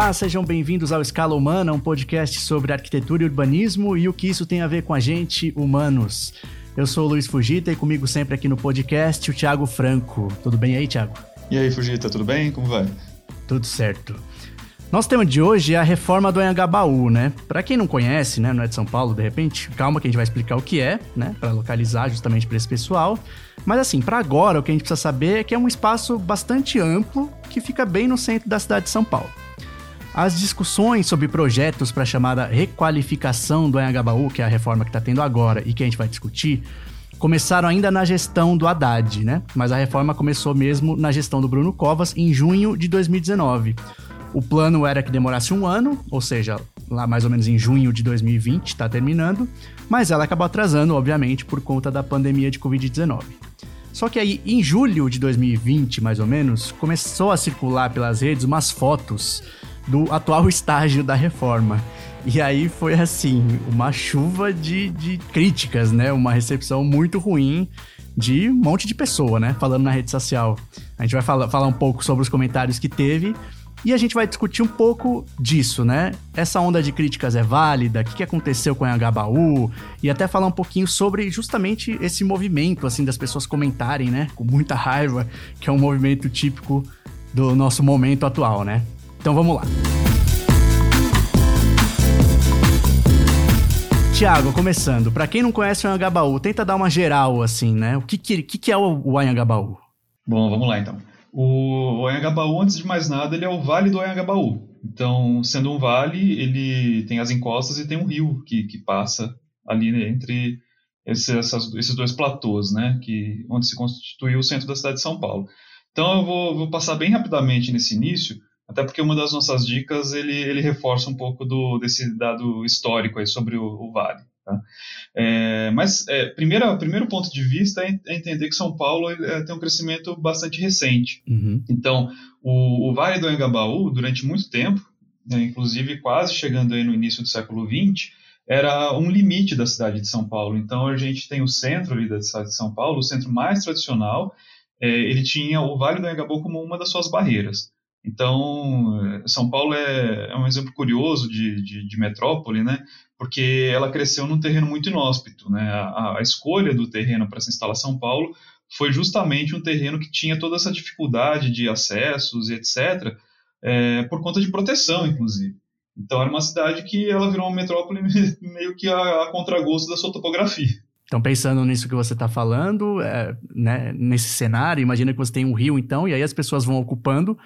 Olá, sejam bem-vindos ao Escala Humana, um podcast sobre arquitetura e urbanismo e o que isso tem a ver com a gente, humanos. Eu sou o Luiz Fugita e comigo sempre aqui no podcast o Thiago Franco. Tudo bem aí, Thiago? E aí, Fugita, tudo bem? Como vai? Tudo certo. Nosso tema de hoje é a reforma do Anhangabaú, né? Para quem não conhece, né, não é de São Paulo, de repente, calma que a gente vai explicar o que é, né, para localizar justamente para esse pessoal. Mas assim, para agora o que a gente precisa saber é que é um espaço bastante amplo que fica bem no centro da cidade de São Paulo. As discussões sobre projetos para a chamada requalificação do Anhangabaú, que é a reforma que está tendo agora e que a gente vai discutir, começaram ainda na gestão do Haddad, né? Mas a reforma começou mesmo na gestão do Bruno Covas em junho de 2019. O plano era que demorasse um ano, ou seja, lá mais ou menos em junho de 2020, está terminando, mas ela acabou atrasando, obviamente, por conta da pandemia de Covid-19. Só que aí, em julho de 2020, mais ou menos, começou a circular pelas redes umas fotos do atual estágio da reforma. E aí foi assim, uma chuva de, de críticas, né? Uma recepção muito ruim de um monte de pessoa, né? Falando na rede social. A gente vai falar, falar um pouco sobre os comentários que teve. E a gente vai discutir um pouco disso, né? Essa onda de críticas é válida? O que aconteceu com a Anhangabaú? E até falar um pouquinho sobre justamente esse movimento, assim, das pessoas comentarem, né? Com muita raiva, que é um movimento típico do nosso momento atual, né? Então vamos lá. Tiago, começando. Para quem não conhece o Anhangabaú, tenta dar uma geral, assim, né? O que, que, que é o, o Anhangabaú? Bom, vamos lá então. O, o Anhangabaú, antes de mais nada, ele é o Vale do Anhangabaú. Então, sendo um vale, ele tem as encostas e tem um rio que, que passa ali né, entre esse, essas, esses dois platôs, né? Que, onde se constituiu o centro da cidade de São Paulo. Então, eu vou, vou passar bem rapidamente nesse início até porque uma das nossas dicas ele, ele reforça um pouco do, desse dado histórico aí sobre o, o Vale. Tá? É, mas é, primeiro, primeiro ponto de vista é, é entender que São Paulo é, tem um crescimento bastante recente. Uhum. Então, o, o, Vale do Engabaú, durante muito tempo, né, inclusive quase chegando aí no início do século XX, era um limite da cidade de São Paulo. Então, a gente tem o centro ali da cidade de São Paulo, o centro mais tradicional, é, ele tinha o Vale do Engabaú como uma das suas barreiras. Então, São Paulo é, é um exemplo curioso de, de, de, metrópole, né? Porque ela cresceu num terreno muito inóspito, né? A, a escolha do terreno para se instalar São Paulo foi justamente um terreno que tinha toda essa dificuldade de acessos e etc., é, por conta de proteção, inclusive. Então, era uma cidade que ela virou uma metrópole meio que a, a contragosto da sua topografia. Então, pensando nisso que você está falando, é, né, nesse cenário, imagina que você tem um rio, então, e aí as pessoas vão ocupando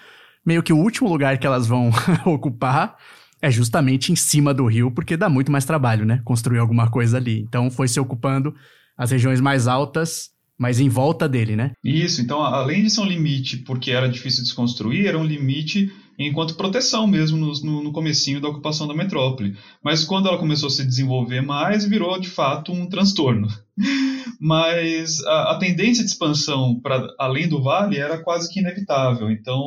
meio que o último lugar que elas vão ocupar é justamente em cima do rio, porque dá muito mais trabalho, né? Construir alguma coisa ali. Então foi se ocupando as regiões mais altas, mas em volta dele, né? Isso, então além de ser um limite porque era difícil de desconstruir, era um limite enquanto proteção mesmo no, no, no comecinho da ocupação da metrópole. Mas quando ela começou a se desenvolver mais, virou de fato um transtorno. Mas a, a tendência de expansão para além do vale era quase que inevitável. Então,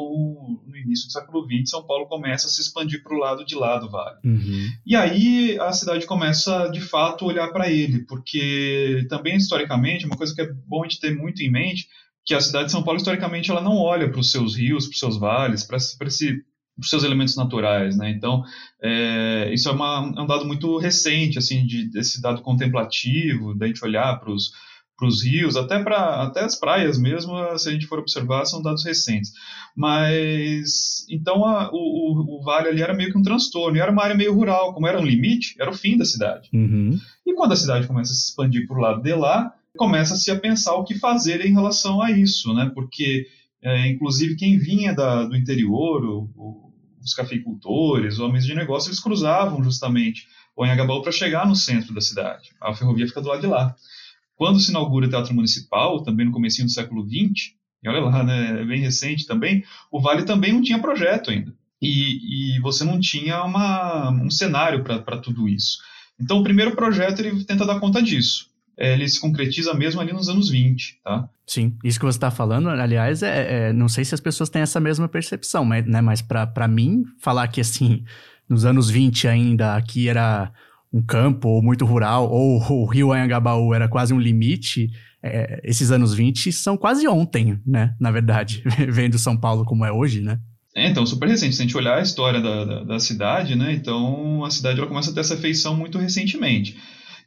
no início do século XX, São Paulo começa a se expandir para o lado de lá do vale. Uhum. E aí a cidade começa de fato a olhar para ele, porque também historicamente, uma coisa que é bom a gente ter muito em mente, que a cidade de São Paulo, historicamente, ela não olha para os seus rios, para os seus vales, para os seus elementos naturais, né? Então, é, isso é, uma, é, um dado muito recente, assim, de, desse dado contemplativo, da gente olhar para os rios, até para até as praias mesmo, se a gente for observar, são dados recentes. Mas então a, o, o, vale ali era meio que um transtorno, era uma área meio rural, como era um limite, era o fim da cidade. Uhum. E quando a cidade começa a se expandir para o lado de lá, começa-se a pensar o que fazer em relação a isso, né? Porque, é, inclusive, quem vinha da, do interior, o, o, os cafeicultores, homens de negócio, eles cruzavam justamente o Anhangabaú para chegar no centro da cidade. A ferrovia fica do lado de lá. Quando se inaugura o Teatro Municipal, também no começo do século XX, e olha lá, né, é bem recente também, o Vale também não tinha projeto ainda. E, e você não tinha uma, um cenário para tudo isso. Então, o primeiro projeto ele tenta dar conta disso ele se concretiza mesmo ali nos anos 20, tá? Sim, isso que você está falando, aliás, é, é, não sei se as pessoas têm essa mesma percepção, mas, né, mas para mim, falar que assim, nos anos 20 ainda aqui era um campo ou muito rural, ou o rio Anhangabaú era quase um limite, é, esses anos 20 são quase ontem, né? Na verdade, vendo São Paulo como é hoje, né? É, então, super recente. Se a gente olhar a história da, da, da, cidade, né, então a cidade ela começa a ter essa feição muito recentemente.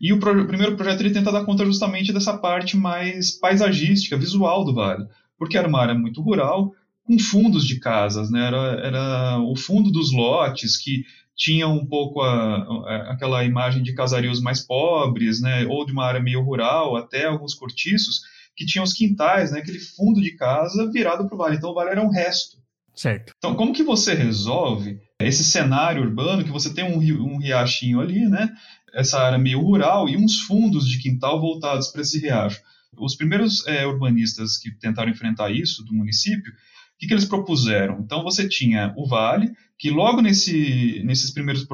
E o, pro, o primeiro projeto ele tenta dar conta justamente dessa parte mais paisagística, visual do vale, porque era uma área muito rural, com fundos de casas, né, era, era o fundo dos lotes que tinha um pouco a, a, aquela imagem de casarios mais pobres, né, ou de uma área meio rural, até alguns cortiços, que tinham os quintais, né, aquele fundo de casa virado para o vale. Então o vale era um resto. Certo. Então como que você resolve esse cenário urbano que você tem um, um riachinho ali, né, essa área meio rural e uns fundos de quintal voltados para esse riacho? Os primeiros é, urbanistas que tentaram enfrentar isso do município, o que, que eles propuseram? Então você tinha o vale, que logo nesse, nesses primeiros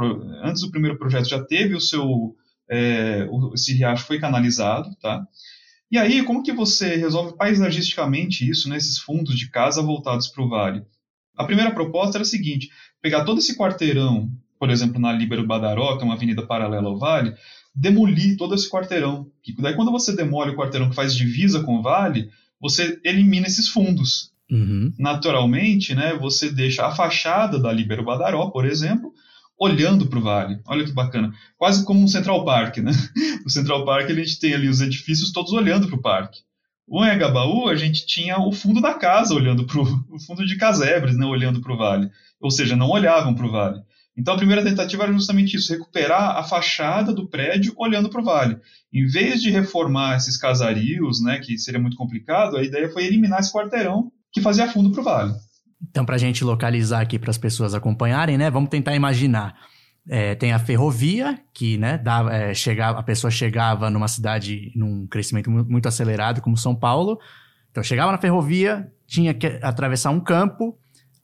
antes do primeiro projeto já teve o seu é, o, esse riacho foi canalizado, tá? E aí como que você resolve paisagisticamente isso nesses fundos de casa voltados para o vale? A primeira proposta era a seguinte: pegar todo esse quarteirão, por exemplo, na Líbero Badaró, que é uma avenida paralela ao vale, demolir todo esse quarteirão. E daí quando você demole o quarteirão que faz divisa com o vale, você elimina esses fundos. Uhum. Naturalmente, né, você deixa a fachada da Libero Badaró, por exemplo, olhando para o vale. Olha que bacana. Quase como um Central Park, né? No Central Park a gente tem ali os edifícios todos olhando para o parque. O Engabaú, a gente tinha o fundo da casa olhando para o fundo de casebres, né, olhando para o vale. Ou seja, não olhavam para o vale. Então a primeira tentativa era justamente isso, recuperar a fachada do prédio olhando para o vale. Em vez de reformar esses casarios, né, que seria muito complicado, a ideia foi eliminar esse quarteirão que fazia fundo para o vale. Então, para a gente localizar aqui para as pessoas acompanharem, né? Vamos tentar imaginar. É, tem a ferrovia, que né, dava, é, chegava, a pessoa chegava numa cidade num crescimento muito acelerado, como São Paulo. Então, chegava na ferrovia, tinha que atravessar um campo,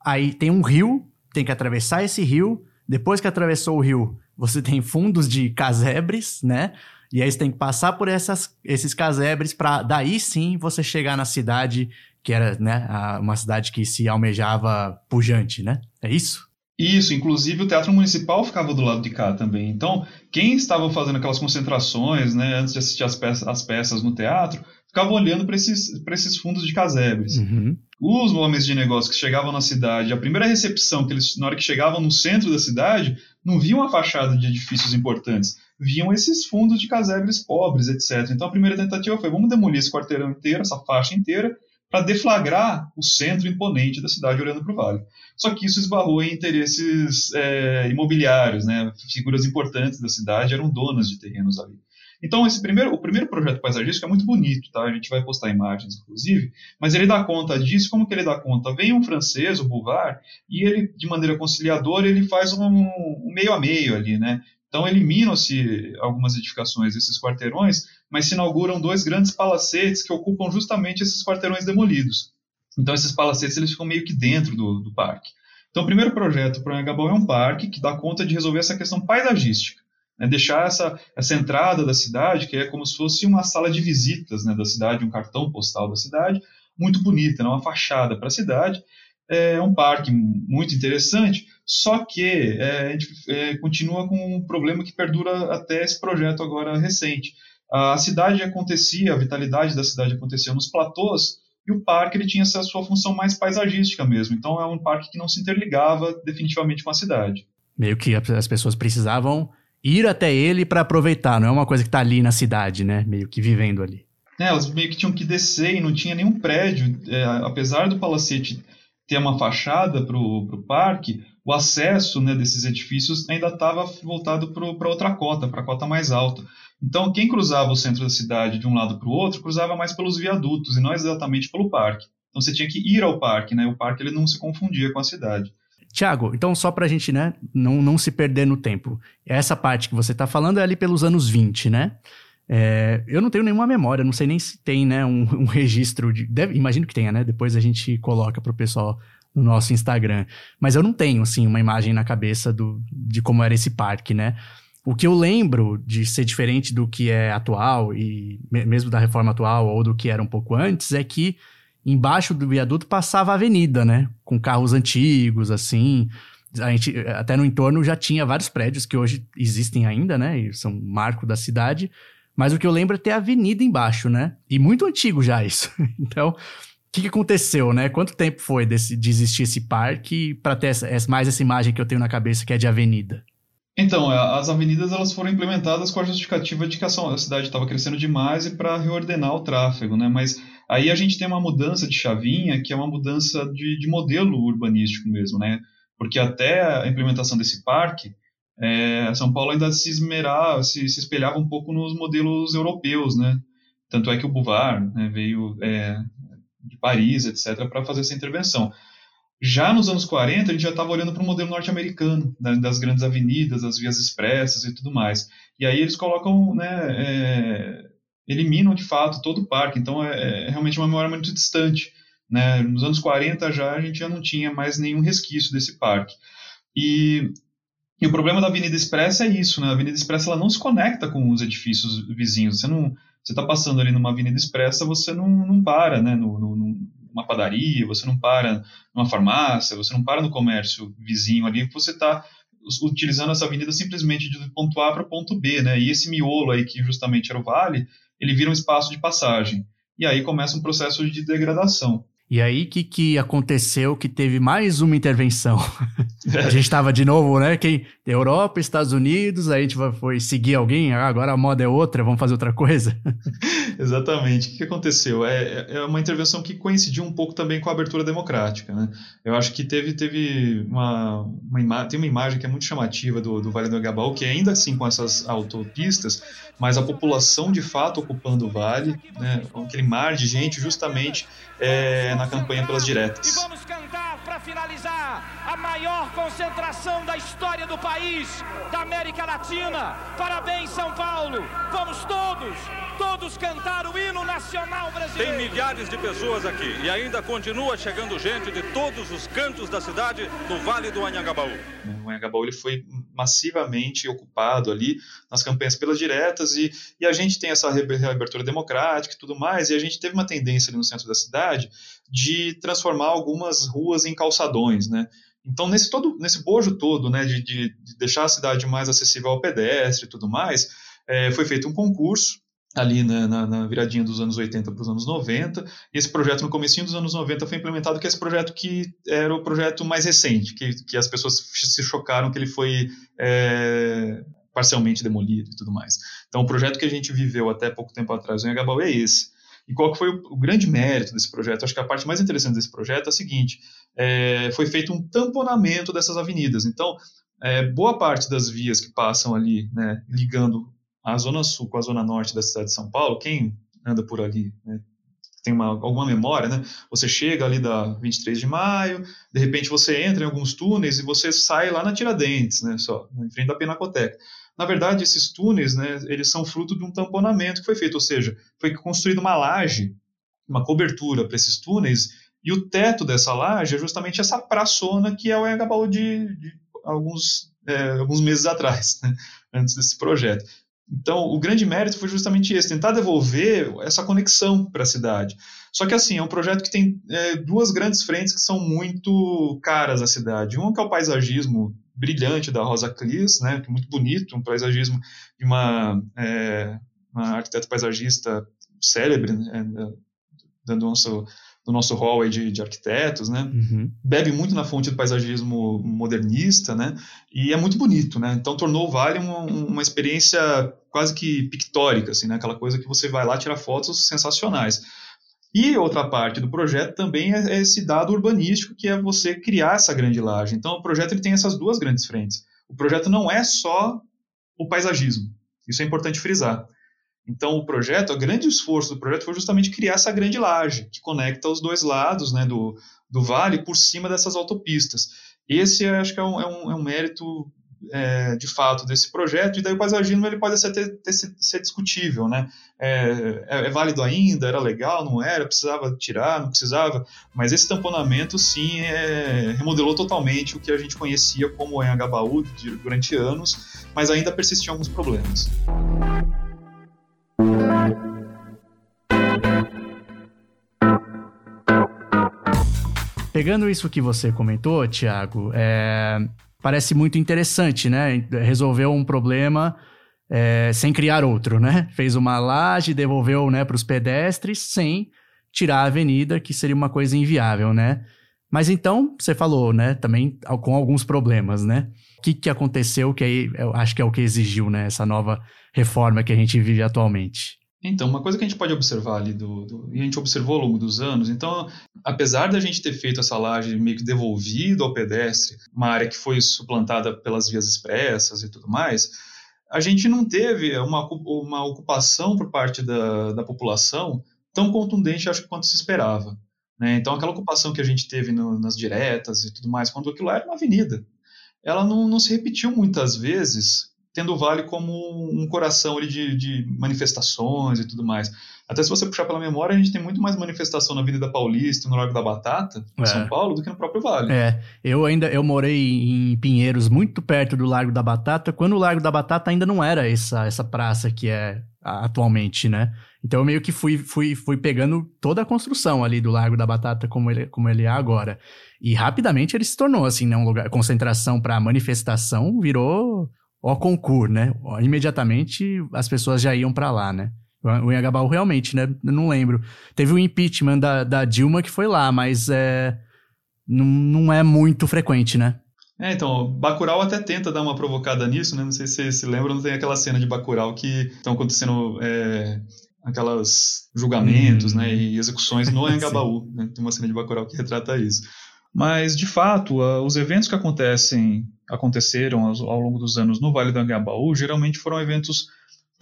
aí tem um rio, tem que atravessar esse rio. Depois que atravessou o rio, você tem fundos de casebres, né? E aí você tem que passar por essas, esses casebres para daí sim você chegar na cidade que era né, uma cidade que se almejava pujante, né? É isso? Isso, inclusive o Teatro Municipal ficava do lado de cá também. Então, quem estava fazendo aquelas concentrações, né, antes de assistir as peças, as peças no teatro, ficava olhando para esses, esses fundos de casebres. Uhum. Os homens de negócio que chegavam na cidade, a primeira recepção que eles, na hora que chegavam no centro da cidade, não viam a fachada de edifícios importantes, viam esses fundos de casebres pobres, etc. Então, a primeira tentativa foi: vamos demolir esse quarteirão inteiro, essa faixa inteira, para deflagrar o centro imponente da cidade olhando para o vale. Só que isso esbarrou em interesses é, imobiliários, né? figuras importantes da cidade eram donas de terrenos ali. Então, esse primeiro, o primeiro projeto paisagístico é muito bonito, tá? A gente vai postar imagens, inclusive, mas ele dá conta disso. Como que ele dá conta? Vem um francês, o Bouvard, e ele, de maneira conciliadora, ele faz um, um meio a meio ali, né? Então, eliminam-se algumas edificações desses quarteirões, mas se inauguram dois grandes palacetes que ocupam justamente esses quarteirões demolidos. Então, esses palacetes eles ficam meio que dentro do, do parque. Então, o primeiro projeto para o Anhangabaú é um parque que dá conta de resolver essa questão paisagística. Né? Deixar essa, essa entrada da cidade, que é como se fosse uma sala de visitas né, da cidade, um cartão postal da cidade, muito bonita, né? uma fachada para a cidade, é um parque muito interessante, só que é, a gente é, continua com um problema que perdura até esse projeto agora recente. A cidade acontecia, a vitalidade da cidade acontecia nos platôs, e o parque ele tinha essa sua função mais paisagística mesmo. Então é um parque que não se interligava definitivamente com a cidade. Meio que as pessoas precisavam ir até ele para aproveitar, não é uma coisa que está ali na cidade, né? Meio que vivendo ali. É, elas meio que tinham que descer e não tinha nenhum prédio, é, apesar do palacete ter uma fachada para o parque, o acesso né, desses edifícios ainda estava voltado para outra cota, para a cota mais alta. Então, quem cruzava o centro da cidade de um lado para o outro, cruzava mais pelos viadutos e não exatamente pelo parque. Então, você tinha que ir ao parque, né? O parque ele não se confundia com a cidade. Tiago, então só para a gente né, não, não se perder no tempo, essa parte que você está falando é ali pelos anos 20, né? É, eu não tenho nenhuma memória, não sei nem se tem, né, um, um registro de. Deve, imagino que tenha, né? Depois a gente coloca para o pessoal no nosso Instagram. Mas eu não tenho, assim, uma imagem na cabeça do, de como era esse parque, né? O que eu lembro de ser diferente do que é atual, e mesmo da reforma atual ou do que era um pouco antes, é que embaixo do viaduto passava a avenida, né? Com carros antigos, assim. A gente, até no entorno já tinha vários prédios que hoje existem ainda, né? E são marco da cidade. Mas o que eu lembro é ter a avenida embaixo, né? E muito antigo já isso. então, que, que aconteceu, né? Quanto tempo foi desse, de existir esse parque para ter essa, mais essa imagem que eu tenho na cabeça, que é de avenida? Então, é, as avenidas elas foram implementadas com a justificativa de que a cidade estava crescendo demais e para reordenar o tráfego, né? Mas aí a gente tem uma mudança de chavinha, que é uma mudança de, de modelo urbanístico mesmo, né? Porque até a implementação desse parque, é, São Paulo ainda se esmerava, se, se, espelhava um pouco nos modelos europeus, né? Tanto é que o Bouvard né, veio é, de Paris, etc., para fazer essa intervenção. Já nos anos 40, a gente já estava olhando para o modelo norte-americano, né, das grandes avenidas, das vias expressas e tudo mais. E aí eles colocam, né, é, eliminam de fato todo o parque, então é, é, realmente uma memória muito distante. Né? Nos anos 40 já a gente já não tinha mais nenhum resquício desse parque. E, e o problema da Avenida Expressa é isso, né? A Avenida Expressa ela não se conecta com os edifícios vizinhos. Você não, você está passando ali numa Avenida Expressa, você não, não para, né? No, no, numa padaria, você não para numa farmácia, você não para no comércio vizinho ali, você está utilizando essa avenida simplesmente de ponto A para ponto B, né? E esse miolo aí, que justamente era o vale, ele vira um espaço de passagem. E aí começa um processo de degradação. E aí, o que, que aconteceu que teve mais uma intervenção? a gente estava de novo, né? Quem, Europa, Estados Unidos, aí a gente foi seguir alguém, ah, agora a moda é outra, vamos fazer outra coisa. Exatamente. O que, aconteceu? É, é uma intervenção que coincidiu um pouco também com a abertura democrática, né? Eu acho que teve, teve uma, uma tem uma imagem que é muito chamativa do, do Vale do Agabaú, que é ainda assim com essas autopistas, mas a população de fato ocupando o vale, né? Aquele mar de gente justamente é, na campanha pelas diretas. E vamos cantar para finalizar a maior concentração da história do país, da América Latina. Parabéns, São Paulo. Vamos todos, todos cantar o hino nacional brasileiro. Tem milhares de pessoas aqui e ainda continua chegando gente de todos os cantos da cidade no Vale do Anhangabaú. O Anhangabaú ele foi massivamente ocupado ali nas campanhas pelas diretas e, e a gente tem essa reabertura democrática e tudo mais e a gente teve uma tendência ali no centro da cidade de transformar algumas ruas em calçadões, né? Então, nesse, todo, nesse bojo todo, né, de, de, de deixar a cidade mais acessível ao pedestre e tudo mais, é, foi feito um concurso ali né, na, na, viradinha dos anos 80 para os anos 90. E esse projeto, no comecinho dos anos 90, foi implementado, que é esse projeto que era o projeto mais recente, que, que as pessoas se chocaram que ele foi é, parcialmente demolido e tudo mais. Então, o projeto que a gente viveu até pouco tempo atrás em Anhangabaú é esse. E qual que foi o, o, grande mérito desse projeto? Acho que a parte mais interessante desse projeto é a seguinte: é, foi feito um tamponamento dessas avenidas. Então, é, boa parte das vias que passam ali, né, ligando a zona sul com a zona norte da cidade de São Paulo, quem anda por ali, né, tem uma, alguma memória, né? Você chega ali da 23 de maio, de repente você entra em alguns túneis e você sai lá na Tiradentes, né? Só, em frente da Pinacoteca. Na verdade, esses túneis, né, eles são fruto de um tamponamento que foi feito, ou seja, foi construída uma laje, uma cobertura para esses túneis, e o teto dessa laje é justamente essa praçona que é o Engabaú de, de alguns, é, alguns meses atrás, né, antes desse projeto. Então, o grande mérito foi justamente esse, tentar devolver essa conexão para a cidade. Só que, assim, é um projeto que tem é, duas grandes frentes que são muito caras à cidade. Um que é o paisagismo brilhante da Rosa Clis, né, é muito bonito, um paisagismo de uma, é, uma arquiteta paisagista célebre, né, dando nosso, do nosso hall de, de arquitetos, né? Uhum. Bebe muito na fonte do paisagismo modernista, né? E é muito bonito, né? Então tornou o Vale uma, uma experiência quase que pictórica, assim, né? Aquela coisa que você vai lá tirar fotos sensacionais. E outra parte do projeto também é esse dado urbanístico, que é você criar essa grande laje. Então, o projeto ele tem essas duas grandes frentes. O projeto não é só o paisagismo. Isso é importante frisar. Então, o projeto, o grande esforço do projeto foi justamente criar essa grande laje que conecta os dois lados né, do, do vale por cima dessas autopistas. Esse, acho que é um, é um, é um mérito é, de fato desse projeto, e daí o paisagismo ele pode ser, ter, ter, ser discutível, né? É, é, é, válido ainda? Era legal? Não era? Precisava tirar? Não precisava? Mas esse tamponamento, sim, é, remodelou totalmente o que a gente conhecia como Engabaú durante anos, mas ainda persistiam alguns problemas. Pegando isso que você comentou, Tiago, é, parece muito interessante, né? Resolveu um problema é, sem criar outro, né? Fez uma laje, devolveu né, para os pedestres sem tirar a avenida, que seria uma coisa inviável, né? Mas então, você falou, né, também com alguns problemas, né? O que, que aconteceu que aí eu acho que é o que exigiu, né, essa nova reforma que a gente vive atualmente? Então, uma coisa que a gente pode observar ali, do, do, e a gente observou ao longo dos anos, então, apesar da gente ter feito essa laje meio que devolvido ao pedestre, uma área que foi suplantada pelas vias expressas e tudo mais, a gente não teve uma, uma ocupação por parte da, da população tão contundente, acho, quanto se esperava. Né? Então, aquela ocupação que a gente teve no, nas diretas e tudo mais, quando aquilo era uma avenida, ela não, não se repetiu muitas vezes tendo o Vale como um coração ali de, de, manifestações e tudo mais. Até se você puxar pela memória, a gente tem muito mais manifestação na Avenida Paulista, no Largo da Batata, em é. São Paulo, do que no próprio Vale. É, eu ainda eu morei em Pinheiros, muito perto do Largo da Batata, quando o Largo da Batata ainda não era essa, essa praça que é atualmente, né? Então eu meio que fui, fui, fui pegando toda a construção ali do Largo da Batata como ele, como ele é agora. E rapidamente ele se tornou, assim, né, um lugar, concentração para manifestação, virou o concurso, né? Imediatamente as pessoas já iam para lá, né? O Engabaú realmente, né? Eu não lembro. Teve o impeachment da, da Dilma que foi lá, mas é, não, não é muito frequente, né? É, então, Bacurau até tenta dar uma provocada nisso, né? Não sei se vocês se lembram, tem aquela cena de Bacurau que estão acontecendo é, aquelas julgamentos, hum. né? E execuções no Engabaú. né? Tem uma cena de Bacurau que retrata isso. Mas, de fato, os eventos que acontecem, aconteceram ao longo dos anos no Vale do Angabaú geralmente foram eventos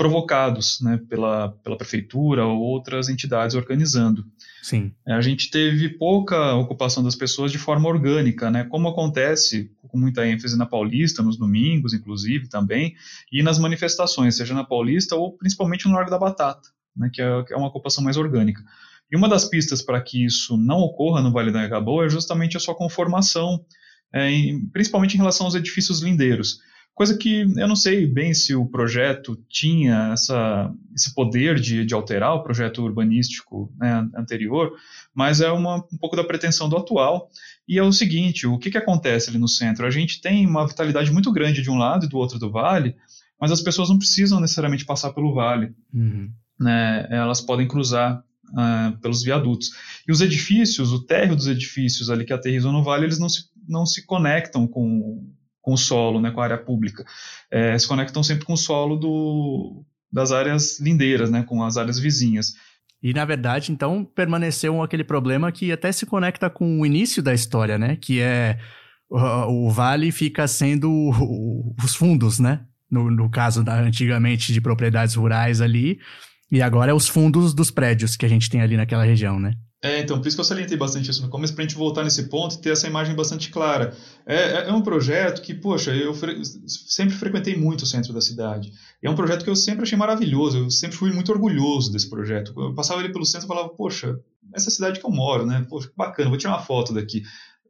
provocados né, pela, pela prefeitura ou outras entidades organizando. Sim. É, a gente teve pouca ocupação das pessoas de forma orgânica, né, como acontece com muita ênfase na Paulista, nos domingos, inclusive, também, e nas manifestações, seja na Paulista ou principalmente no Largo da Batata, né, que, é, que é uma ocupação mais orgânica. E uma das pistas para que isso não ocorra no Vale do Anhangabaú é justamente a sua conformação, é, em, principalmente em relação aos edifícios lindeiros. Coisa que eu não sei bem se o projeto tinha essa, esse poder de, de alterar o projeto urbanístico né, anterior, mas é uma, um pouco da pretensão do atual. E é o seguinte: o que, que acontece ali no centro? A gente tem uma vitalidade muito grande de um lado e do outro do vale, mas as pessoas não precisam necessariamente passar pelo vale. Uhum. Né, elas podem cruzar uh, pelos viadutos. E os edifícios, o térreo dos edifícios ali que aterrizam no vale, eles não se, não se conectam com, com o solo, né, com a área pública. É, se conectam sempre com o solo do, das áreas lindeiras, né, com as áreas vizinhas. E, na verdade, então, permaneceu aquele problema que até se conecta com o início da história, né? Que é o, o vale fica sendo o, os fundos, né? No, no caso da antigamente de propriedades rurais ali, e agora é os fundos dos prédios que a gente tem ali naquela região, né? É, então, por isso que eu salientei bastante isso no começo, para a gente voltar nesse ponto e ter essa imagem bastante clara. É, é, é um projeto que, poxa, eu fre sempre frequentei muito o centro da cidade. É um projeto que eu sempre achei maravilhoso, eu sempre fui muito orgulhoso desse projeto. Eu passava ali pelo centro e falava, poxa, essa cidade que eu moro, né? Poxa, que bacana, vou tirar uma foto daqui.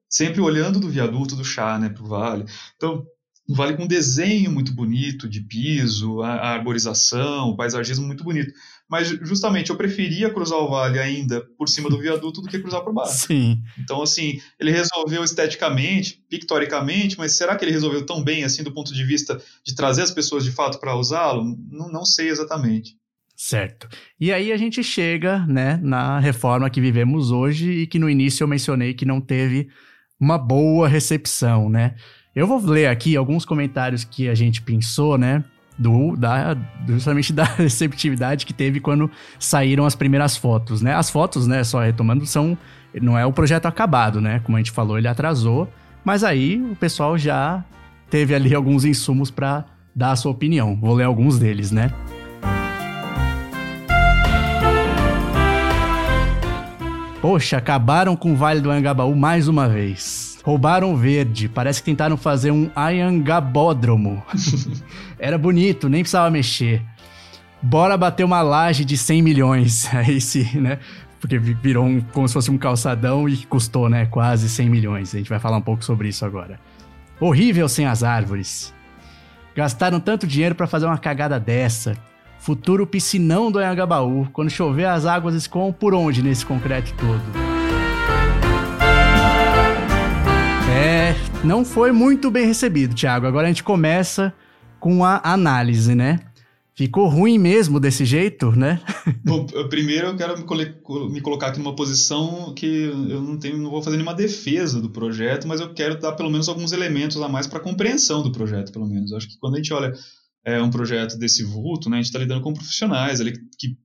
Sempre olhando do viaduto do chá, né, para o vale. Então, um vale com um desenho muito bonito de piso, a, a arborização, o paisagismo muito bonito. Mas justamente eu preferia cruzar o vale ainda por cima do viaduto do que cruzar por baixo. Sim. Então, assim, ele resolveu esteticamente, pictoricamente, mas será que ele resolveu tão bem assim do ponto de vista de trazer as pessoas de fato para usá-lo? Não, não sei exatamente. Certo. E aí a gente chega, né, na reforma que vivemos hoje e que no início eu mencionei que não teve uma boa recepção, né? Eu vou ler aqui alguns comentários que a gente pensou, né? Do, da, justamente da receptividade que teve quando saíram as primeiras fotos, né? As fotos, né, só retomando, são. Não é o projeto acabado, né? Como a gente falou, ele atrasou. Mas aí o pessoal já teve ali alguns insumos para dar a sua opinião. Vou ler alguns deles, né? Poxa, acabaram com o Vale do Angabaú mais uma vez. Roubaram verde. Parece que tentaram fazer um Ayangabódromo. Era bonito, nem precisava mexer. Bora bater uma laje de 100 milhões. Aí sim, né? Porque virou um, como se fosse um calçadão e custou, né? Quase 100 milhões. A gente vai falar um pouco sobre isso agora. Horrível sem as árvores. Gastaram tanto dinheiro para fazer uma cagada dessa. Futuro piscinão do Anhangabaú. Quando chover, as águas escoam por onde nesse concreto todo? É, não foi muito bem recebido, Thiago. Agora a gente começa com a análise, né? Ficou ruim mesmo desse jeito, né? Bom, primeiro eu quero me, colocar aqui numa posição que eu não tenho, não vou fazer nenhuma defesa do projeto, mas eu quero dar pelo menos alguns elementos a mais para compreensão do projeto, pelo menos. Eu acho que quando a gente olha é, um projeto desse vulto, né, a gente está lidando com profissionais ali que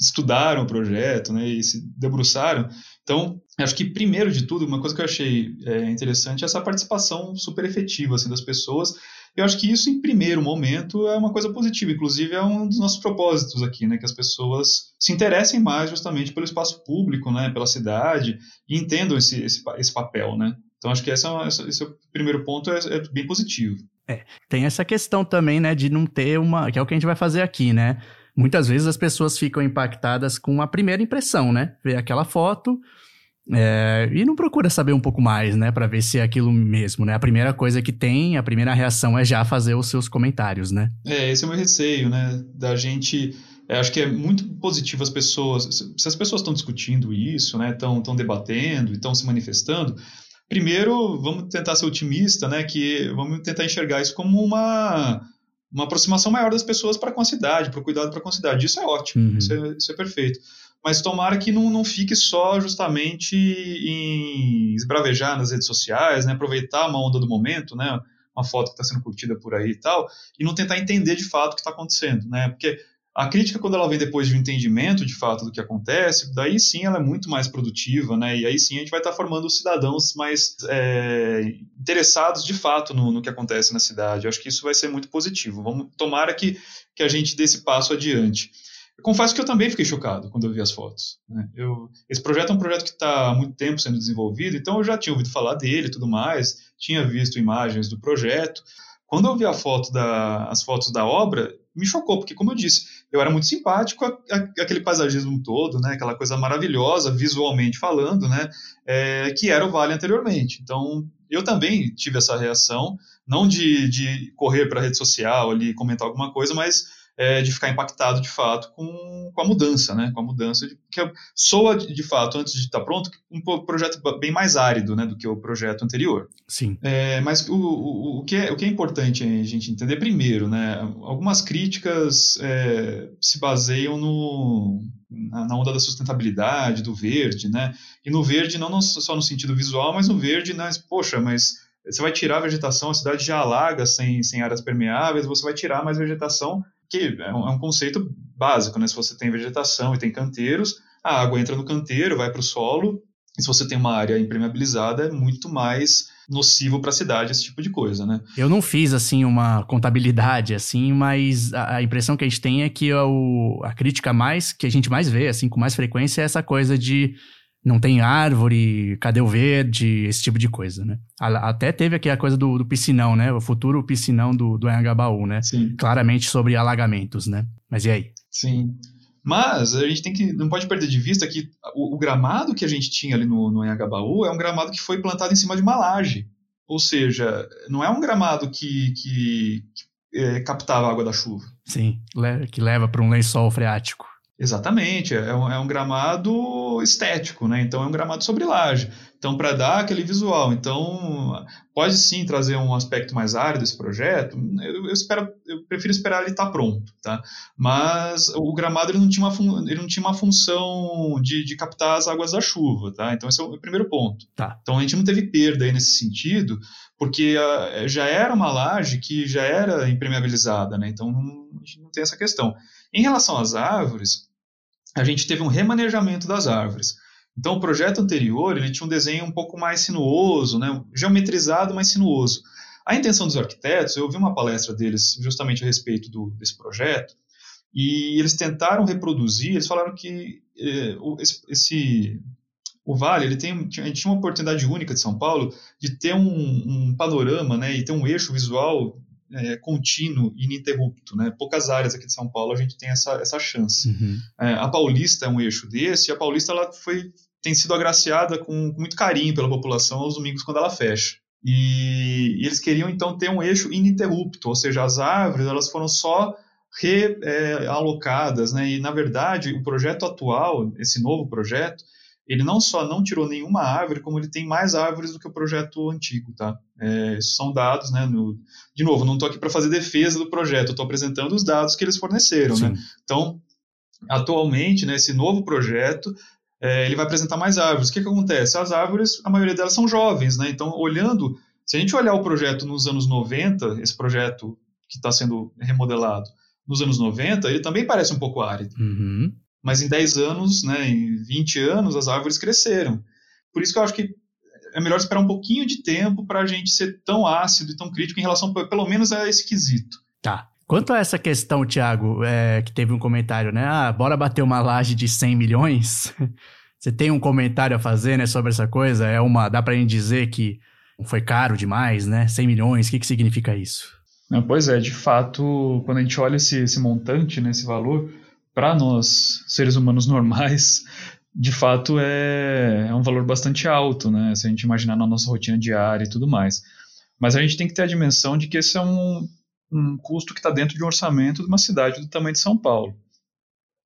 estudaram o projeto, né, e se debruçaram. Então, acho que primeiro de tudo, uma coisa que eu achei é, interessante é essa participação super efetiva assim, das pessoas eu acho que isso, em primeiro momento, é uma coisa positiva. Inclusive, é um dos nossos propósitos aqui, né? Que as pessoas se interessem mais justamente pelo espaço público, né? Pela cidade e entendam esse, esse, esse papel, né? Então, acho que é esse é o primeiro ponto, é, é bem positivo. É, tem essa questão também, né? De não ter uma... Que é o que a gente vai fazer aqui, né? Muitas vezes as pessoas ficam impactadas com a primeira impressão, né? Ver aquela foto é, e não procura saber um pouco mais, né, para ver se é aquilo mesmo, né? A primeira coisa que tem, a primeira reação é já fazer os seus comentários, né? É, esse é o meu receio, né, da gente. É, acho que é muito positivo as pessoas. Se as pessoas estão discutindo isso, né, estão debatendo, estão se manifestando. Primeiro, vamos tentar ser otimista, né, que vamos tentar enxergar isso como uma uma aproximação maior das pessoas para com a cidade, para o cuidado para com a cidade. Isso é ótimo, uhum. isso, é, isso é perfeito mas tomara que não, não fique só justamente em esbravejar nas redes sociais, né, aproveitar uma onda do momento, né, uma foto que está sendo curtida por aí e tal, e não tentar entender de fato o que está acontecendo, né, porque a crítica, quando ela vem depois de um entendimento de fato do que acontece, daí sim ela é muito mais produtiva, né? E aí sim a gente vai estar tá formando cidadãos mais é, interessados de fato no, no, que acontece na cidade. Eu acho que isso vai ser muito positivo. Vamos tomara que, que a gente dê esse passo adiante. Eu confesso que eu também fiquei chocado quando eu vi as fotos. Né? Eu, esse projeto é um projeto que está há muito tempo sendo desenvolvido, então eu já tinha ouvido falar dele e tudo mais, tinha visto imagens do projeto. Quando eu vi a foto da, as fotos da obra, me chocou, porque, como eu disse, eu era muito simpático aquele paisagismo todo, né? aquela coisa maravilhosa, visualmente falando, né? É, que era o Vale anteriormente. Então, eu também tive essa reação, não de, de correr para a rede social ali comentar alguma coisa, mas é, de ficar impactado de fato com, com a mudança, né? Com a mudança de, que soa de, de fato antes de estar pronto um projeto bem mais árido, né, do que o projeto anterior. Sim. É, mas o, o, o, que é, o que é importante a gente entender primeiro, né? Algumas críticas é, se baseiam no na onda da sustentabilidade, do verde, né? E no verde não só no sentido visual, mas no verde, né? Poxa, mas você vai tirar a vegetação, a cidade já alaga sem, sem áreas permeáveis, você vai tirar mais vegetação que é um, é um conceito básico, né? Se você tem vegetação e tem canteiros, a água entra no canteiro, vai para o solo, e se você tem uma área impermeabilizada, é muito mais nocivo para a cidade esse tipo de coisa, né? Eu não fiz assim uma contabilidade assim, mas a, a impressão que a gente tem é que o, a crítica mais que a gente mais vê assim com mais frequência é essa coisa de não tem árvore, cadê o verde, esse tipo de coisa, né? Até teve aqui a coisa do, do piscinão, né? O futuro piscinão do, do Anhangabaú, né? Sim. Claramente sobre alagamentos, né? Mas e aí? Sim. Mas a gente tem que não pode perder de vista que o, o gramado que a gente tinha ali no, no Anhangabaú é um gramado que foi plantado em cima de uma laje. Ou seja, não é um gramado que, que, que é, captava a água da chuva. Sim, que leva para um lençol freático. Exatamente, é um, é um, gramado estético, né? Então é um gramado sobre laje. Então, para dar aquele visual. Então, pode sim trazer um aspecto mais árido esse projeto. Eu, eu, espero, eu prefiro esperar ele estar tá pronto, tá? Mas o gramado ele não tinha uma, ele não tinha uma função de, de captar as águas da chuva, tá? Então, esse é o primeiro ponto. Tá. Então, a gente não teve perda aí nesse sentido, porque uh, já era uma laje que já era impermeabilizada, né? Então, não, a gente não tem essa questão. Em relação às árvores, a gente teve um remanejamento das árvores. Então, o projeto anterior ele tinha um desenho um pouco mais sinuoso, né? geometrizado, mas sinuoso. A intenção dos arquitetos, eu ouvi uma palestra deles justamente a respeito do, desse projeto, e eles tentaram reproduzir, eles falaram que eh, esse, esse, o Vale ele tem, a gente tinha uma oportunidade única de São Paulo de ter um, um panorama né, e ter um eixo visual é, contínuo e ininterrupto. Né? Poucas áreas aqui de São Paulo a gente tem essa, essa chance. Uhum. É, a Paulista é um eixo desse, e a Paulista ela foi, tem sido agraciada com, com muito carinho pela população aos domingos quando ela fecha. E, e, eles queriam então ter um eixo ininterrupto, ou seja, as árvores elas foram só realocadas, é, né? E na verdade o projeto atual, esse novo projeto, ele não só não tirou nenhuma árvore, como ele tem mais árvores do que o projeto antigo, tá? É, são dados, né? No, de novo, não estou aqui para fazer defesa do projeto, estou apresentando os dados que eles forneceram, né? Sim. né? Então, atualmente, né, esse novo projeto, é, ele vai apresentar mais árvores. O que, que acontece? As árvores, a maioria delas são jovens, né? Então, olhando, se a gente olhar o projeto nos anos 90, esse projeto que está sendo remodelado nos anos 90, ele também parece um pouco árido. Uhum. Mas em 10 anos, né, em 20 anos, as árvores cresceram. Por isso que eu acho que é melhor esperar um pouquinho de tempo para a gente ser tão ácido e tão crítico em relação, pelo menos, a esse quesito. Tá. Quanto a essa questão, Thiago, é, que teve um comentário, né? Ah, bora bater uma laje de 100 milhões? Você tem um comentário a fazer, né, sobre essa coisa? É uma, dá pra gente dizer que foi caro demais, né? 100 milhões, o que, que significa isso? Não, pois é, de fato, quando a gente olha esse, esse montante, né, esse valor, para nós, seres humanos normais, de fato é, é um valor bastante alto, né? Se a gente imaginar na nossa rotina diária e tudo mais. Mas a gente tem que ter a dimensão de que esse é um, um custo que está dentro de um orçamento de uma cidade do tamanho de São Paulo,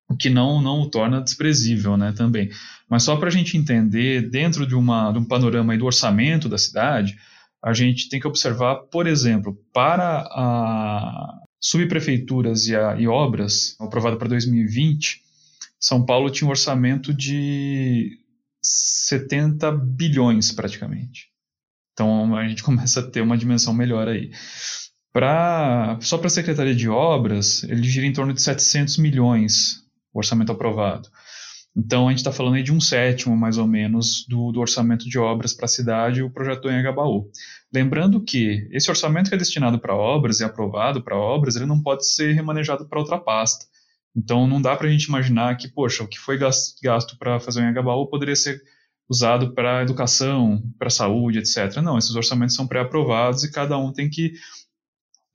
o que não, não o torna desprezível né, também. Mas só para a gente entender, dentro de, uma, de um panorama do orçamento da cidade, a gente tem que observar, por exemplo, para a subprefeituras e, a, e obras, aprovada para 2020, São Paulo tinha um orçamento de 70 bilhões praticamente. Então a gente começa a ter uma dimensão melhor aí. Pra, só para a Secretaria de Obras, ele gira em torno de 700 milhões o orçamento aprovado. Então, a gente está falando aí de um sétimo, mais ou menos, do, do orçamento de obras para a cidade o projeto em Anhangabaú. Lembrando que esse orçamento que é destinado para obras e aprovado para obras, ele não pode ser remanejado para outra pasta. Então, não dá para a gente imaginar que, poxa, o que foi gasto para fazer o Anhangabaú poderia ser usado para educação, para saúde, etc. Não, esses orçamentos são pré-aprovados e cada um tem que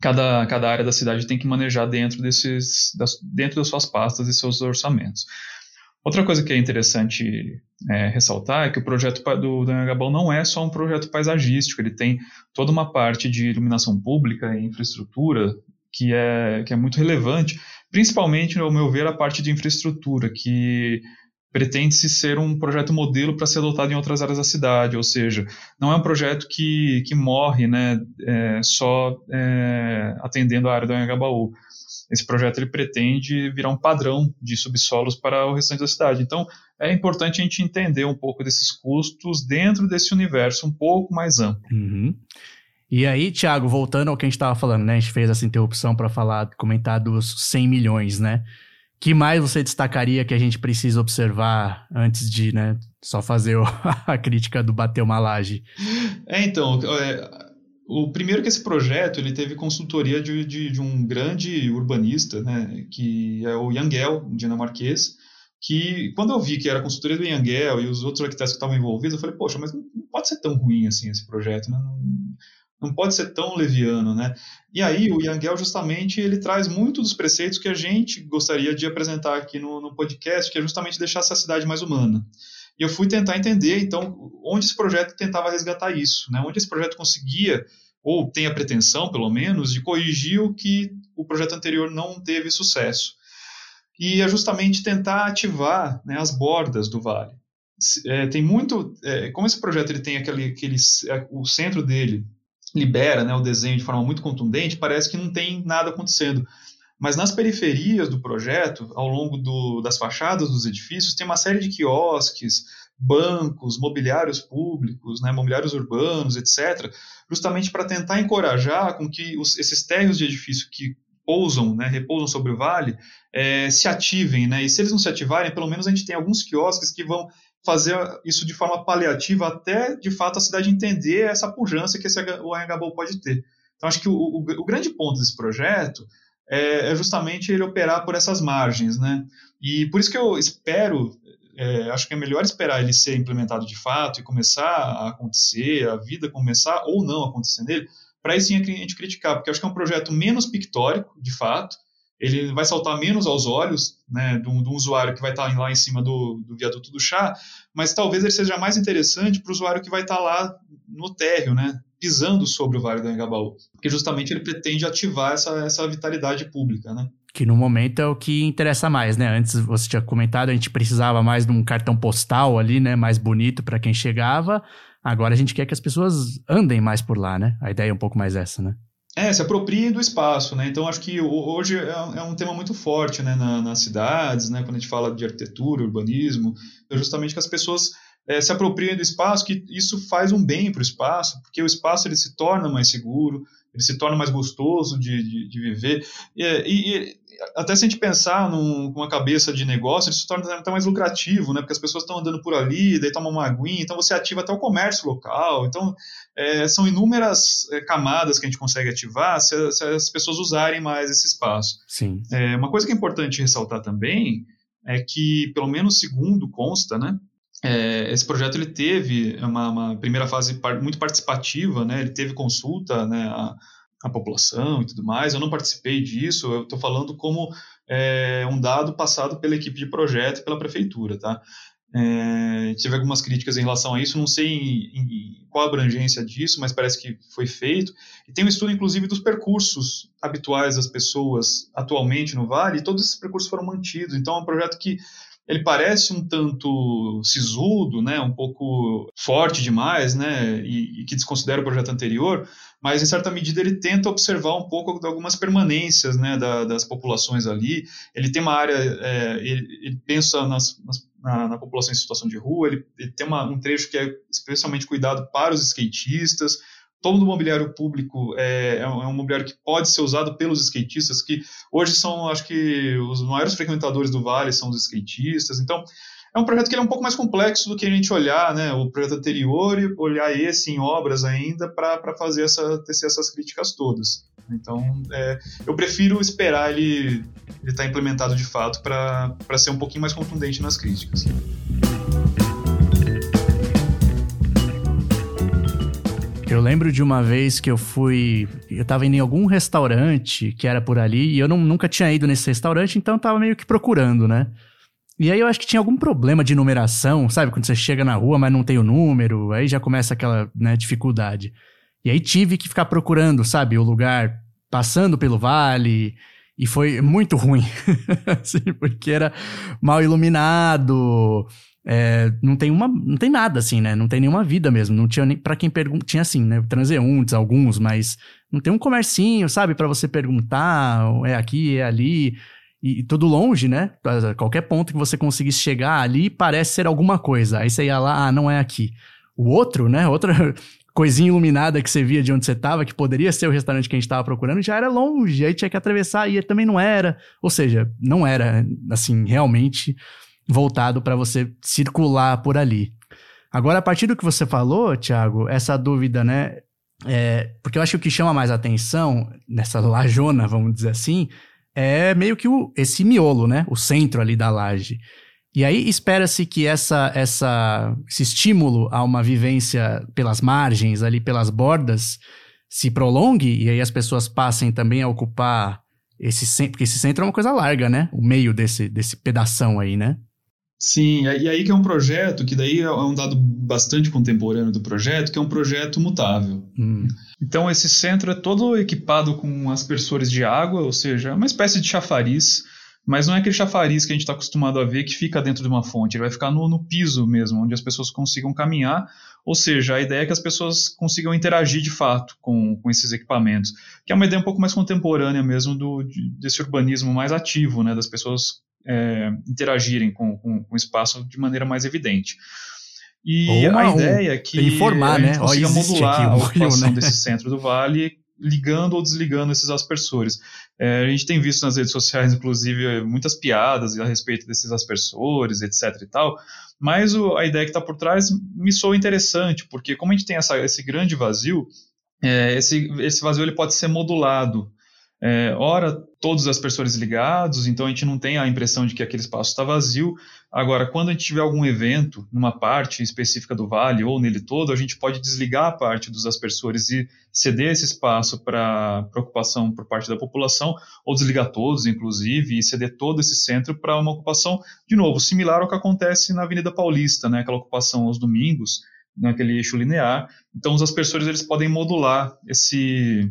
cada, cada área da cidade tem que manejar dentro, desses, das, dentro das suas pastas e seus orçamentos. Outra coisa que é interessante é, ressaltar é que o projeto do, Anhangabaú não é só um projeto paisagístico, ele tem toda uma parte de iluminação pública e infraestrutura que é, que é muito relevante, principalmente, ao meu ver, a parte de infraestrutura, que pretende-se ser um projeto modelo para ser adotado em outras áreas da cidade, ou seja, não é um projeto que, que morre né, é, só é, atendendo a área do Anhangabaú. Esse projeto ele pretende virar um padrão de subsolos para o restante da cidade. Então, é importante a gente entender um pouco desses custos dentro desse universo um pouco mais amplo. Uhum. E aí, Thiago, voltando ao que a gente estava falando, né? A gente fez essa interrupção para falar, comentar dos 100 milhões, né? que mais você destacaria que a gente precisa observar antes de, né, só fazer a crítica do bater uma laje? É, então, é, o primeiro que esse projeto, ele teve consultoria de, de, de, um grande urbanista, né, que é o Yangel, um dinamarquês, que quando eu vi que era consultoria do Yangel e os outros arquitetos que estavam envolvidos, eu falei, poxa, mas não pode ser tão ruim assim esse projeto, né? Não, não pode ser tão leviano, né? E aí o Yangel justamente ele traz muito dos preceitos que a gente gostaria de apresentar aqui no, no podcast, que é justamente deixar essa cidade mais humana. E eu fui tentar entender, então, onde esse projeto tentava resgatar isso, né? Onde esse projeto conseguia ou tem a pretensão, pelo menos, de corrigir o que o projeto anterior não teve sucesso. E é justamente tentar ativar né, as bordas do vale. É, tem muito, é, como esse projeto ele tem aquele, aquele, é, o centro dele libera né, o desenho de forma muito contundente, parece que não tem nada acontecendo. Mas nas periferias do projeto, ao longo do, das fachadas dos edifícios, tem uma série de quiosques, bancos, mobiliários públicos, né, mobiliários urbanos, etc., justamente para tentar encorajar com que os, esses térreos de edifício que pousam, né, repousam sobre o vale, é, se ativem, né, e se eles não se ativarem, pelo menos a gente tem alguns quiosques que vão fazer isso de forma paliativa até, de fato, a cidade entender essa pujança que esse, o Anhangabaú pode ter. Então, acho que o, o, o grande ponto desse projeto é, é, justamente ele operar por essas margens, né? E por isso que eu espero, é, acho que é melhor esperar ele ser implementado de fato e começar a acontecer, a vida começar ou não acontecer nele, para aí sim a gente criticar, porque acho que é um projeto menos pictórico, de fato, ele vai saltar menos aos olhos né, de, um, de um usuário que vai estar lá em cima do, do, viaduto do chá, mas talvez ele seja mais interessante para o usuário que vai estar lá no térreo, né, pisando sobre o Vale do Engabaú, porque justamente ele pretende ativar essa, essa vitalidade pública. Né. Que no momento é o que interessa mais, né? Antes você tinha comentado, a gente precisava mais de um cartão postal ali, né? Mais bonito para quem chegava. Agora a gente quer que as pessoas andem mais por lá, né? A ideia é um pouco mais essa, né? É, se apropriem do espaço, né? Então acho que hoje é, é um tema muito forte, né, nas cidades, né, quando a gente fala de arquitetura, urbanismo, é justamente que as pessoas é, se apropriem do espaço, que isso faz um bem para o espaço, porque o espaço ele se torna mais seguro, ele se torna mais gostoso de, de, de viver. E, e, até se a gente pensar num, numa cabeça de negócio, ele se torna até mais lucrativo, né? Porque as pessoas estão andando por ali, daí tomam uma aguinha, então você ativa até o comércio local. Então, é, são inúmeras é, camadas que a gente consegue ativar se, se, as pessoas usarem mais esse espaço. Sim. É, uma coisa que é importante ressaltar também é que, pelo menos segundo consta, né? É, esse projeto ele teve uma, uma, primeira fase muito participativa, né? Ele teve consulta, né? A, a população e tudo mais. Eu não participei disso. Eu estou falando como é, um dado passado pela equipe de projeto e pela prefeitura, tá? É, tive algumas críticas em relação a isso, não sei em, em, qual a abrangência disso, mas parece que foi feito. E tem um estudo, inclusive, dos percursos habituais das pessoas atualmente no Vale, e todos esses percursos foram mantidos. Então, é um projeto que ele parece um tanto sisudo, né, um pouco forte demais, né, e, e, que desconsidera o projeto anterior, mas em certa medida ele tenta observar um pouco algumas permanências, né, da, das populações ali. Ele tem uma área, é, ele, ele, pensa nas, nas, na, na, população em situação de rua, ele, ele tem uma, um trecho que é especialmente cuidado para os skatistas, todo o mobiliário público é, é, um mobiliário que pode ser usado pelos skatistas, que hoje são, acho que, os maiores frequentadores do Vale são os skatistas. Então, é um projeto que é um pouco mais complexo do que a gente olhar né, o projeto anterior e olhar esse em obras ainda para fazer essa, tecer essas críticas todas. Então, é, eu prefiro esperar ele estar tá implementado de fato para ser um pouquinho mais contundente nas críticas. Eu lembro de uma vez que eu fui. Eu tava indo em algum restaurante que era por ali, e eu não, nunca tinha ido nesse restaurante, então eu tava meio que procurando, né? E aí eu acho que tinha algum problema de numeração, sabe? Quando você chega na rua, mas não tem o número, aí já começa aquela né, dificuldade. E aí tive que ficar procurando, sabe, o lugar passando pelo vale, e foi muito ruim, assim, porque era mal iluminado, é, não tem uma, não tem nada assim, né? Não tem nenhuma vida mesmo. Não tinha nem para quem pergunta, tinha assim, né? Transeuntes, alguns, mas não tem um comercinho, sabe, para você perguntar, é aqui, é ali. E, e, tudo longe, né? Qualquer ponto que você conseguisse chegar ali parece ser alguma coisa. Aí você ia lá, ah, não é aqui. O outro, né? Outra coisinha iluminada que você via de onde você estava, que poderia ser o restaurante que a gente estava procurando, já era longe. Aí tinha que atravessar e também não era. Ou seja, não era, assim, realmente voltado para você circular por ali. Agora, a partir do que você falou, Thiago, essa dúvida, né? É, porque eu acho que o que chama mais atenção nessa lajona, vamos dizer assim, é meio que o, esse miolo, né? O centro ali da laje. E aí espera-se que essa, essa, esse estímulo a uma vivência pelas margens, ali pelas bordas, se prolongue e aí as pessoas passem também a ocupar esse centro, porque esse centro é uma coisa larga, né? O meio desse, desse pedação aí, né? Sim, e aí que é um projeto, que daí é um dado bastante contemporâneo do projeto, que é um projeto mutável. Hum. Então esse centro é todo equipado com aspersores de água, ou seja, é uma espécie de chafariz, mas não é aquele chafariz que a gente está acostumado a ver que fica dentro de uma fonte, ele vai ficar no, no, piso mesmo, onde as pessoas consigam caminhar, ou seja, a ideia é que as pessoas consigam interagir de fato com, com esses equipamentos, que é uma ideia um pouco mais contemporânea mesmo do, de, desse urbanismo mais ativo, né, das pessoas é, interagirem com, com, com, o espaço de maneira mais evidente. E Ou a ideia é que informar, a gente né? consiga modular a ocupação né? desse centro do vale ligando ou desligando esses aspersores. É, a gente tem visto nas redes sociais, inclusive, muitas piadas a respeito desses aspersores, etc e tal, mas o, a ideia que está por trás me soa interessante, porque como a gente tem essa, esse grande vazio, é, esse, esse vazio ele pode ser modulado. É, ora, todos os aspersores ligados, então a gente não tem a impressão de que aquele espaço está vazio. Agora, quando a gente tiver algum evento numa parte específica do vale ou nele todo, a gente pode desligar a parte dos aspersores e ceder esse espaço para ocupação por parte da população, ou desligar todos, inclusive, e ceder todo esse centro para uma ocupação, de novo, similar ao que acontece na Avenida Paulista, né, aquela ocupação aos domingos, naquele eixo linear. Então, os aspersores eles podem modular esse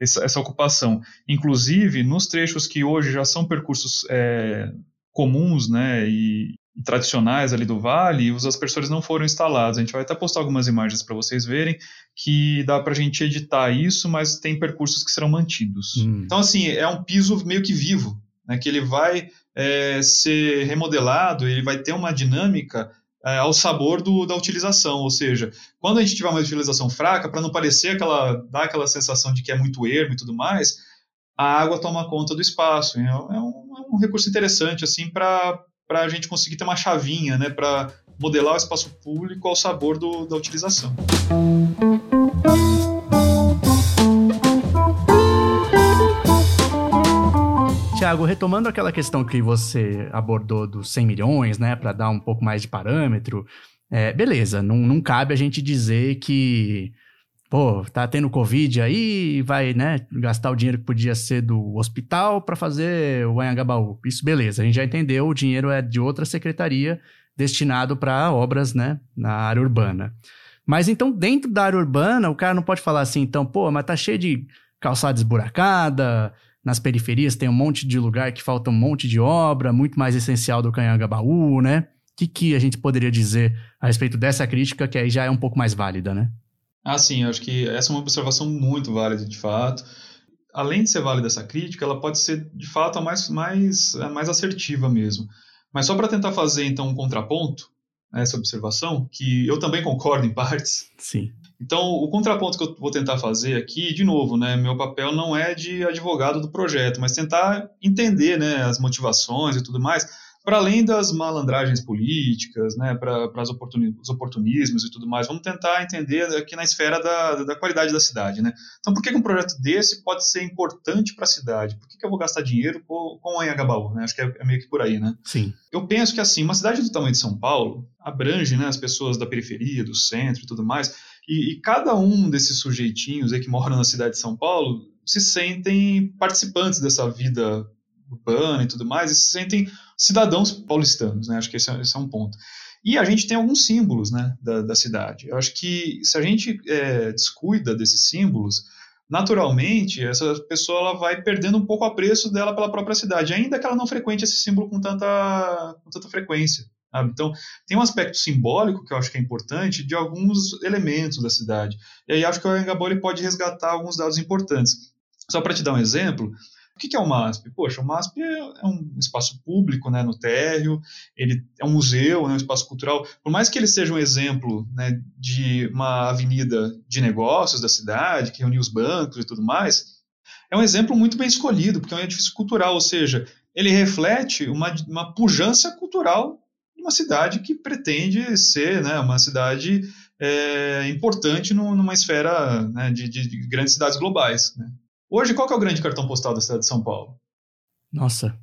essa, essa ocupação. Inclusive, nos trechos que hoje já são percursos é, comuns, né, e tradicionais ali do vale, os aspersores não foram instalados. A gente vai até postar algumas imagens para vocês verem que dá para a gente editar isso, mas tem percursos que serão mantidos. Hum. Então, assim, é um piso meio que vivo, né, que ele vai é, ser remodelado, ele vai ter uma dinâmica é, ao sabor do, da utilização, ou seja, quando a gente tiver uma utilização fraca, para não parecer aquela, dar aquela sensação de que é muito ermo e tudo mais, a água toma conta do espaço. É, é um, é um recurso interessante assim para a gente conseguir ter uma chavinha, né, para modelar o espaço público ao sabor do, da utilização. Tiago, retomando aquela questão que você abordou dos 100 milhões, né, para dar um pouco mais de parâmetro, é, beleza, não, não cabe a gente dizer que pô, tá tendo Covid aí, vai, né, gastar o dinheiro que podia ser do hospital para fazer o Anhangabaú. Isso, beleza, a gente já entendeu, o dinheiro é de outra secretaria destinado para obras, né, na área urbana. Mas então, dentro da área urbana, o cara não pode falar assim, então, pô, mas tá cheio de calçada esburacada, nas periferias tem um monte de lugar que falta um monte de obra, muito mais essencial do Canhangabaú, né? O que, que a gente poderia dizer a respeito dessa crítica, que aí já é um pouco mais válida, né? Ah, sim, acho que essa é uma observação muito válida, de fato. Além de ser válida essa crítica, ela pode ser, de fato, a mais, mais, a mais assertiva mesmo. Mas só para tentar fazer, então, um contraponto essa observação, que eu também concordo em partes. Sim. Então, o contraponto que eu vou tentar fazer aqui, de novo, né, meu papel não é de advogado do projeto, mas tentar entender né, as motivações e tudo mais, para além das malandragens políticas, né, para os oportunismos e tudo mais, vamos tentar entender aqui na esfera da, da qualidade da cidade. Né? Então, por que, um projeto desse pode ser importante para a cidade? Por que, que eu vou gastar dinheiro com, com o Anhangabaú? Né? Acho que é, é, meio que por aí. Né? Sim. Eu penso que assim, uma cidade do tamanho de São Paulo abrange né, as pessoas da periferia, do centro e tudo mais, e, e cada um desses sujeitinhos aí que moram na cidade de São Paulo se sentem participantes dessa vida urbana e tudo mais, e se sentem cidadãos paulistanos, né? Acho que esse é, esse é um ponto. E a gente tem alguns símbolos né, da, da cidade. Eu acho que se a gente é, descuida desses símbolos, naturalmente essa pessoa ela vai perdendo um pouco o apreço dela pela própria cidade, ainda que ela não frequente esse símbolo com tanta, com tanta frequência. Sabe? Então, tem um aspecto simbólico que eu acho que é importante de alguns elementos da cidade. E aí acho que o Angaboli pode resgatar alguns dados importantes. Só para te dar um exemplo, o que é o MASP? Poxa, o MASP é, é um espaço público né, no térreo, ele é um museu, né, um espaço cultural. Por mais que ele seja um exemplo né, de uma avenida de negócios da cidade, que reuniu os bancos e tudo mais, é um exemplo muito bem escolhido, porque é um edifício cultural, ou seja, ele reflete uma, uma pujança cultural de uma cidade que pretende ser né, uma cidade é, importante no, numa esfera né, de, de, grandes cidades globais. Né? Hoje, qual é o grande cartão postal da cidade de São Paulo? Nossa,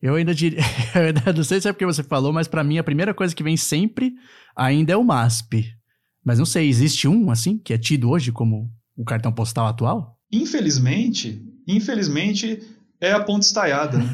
eu ainda diria. Eu ainda não sei se é porque você falou, mas para mim a primeira coisa que vem sempre ainda é o MASP. Mas não sei, existe um assim que é tido hoje como o cartão postal atual? Infelizmente, infelizmente é a Ponte Estaiada. Né?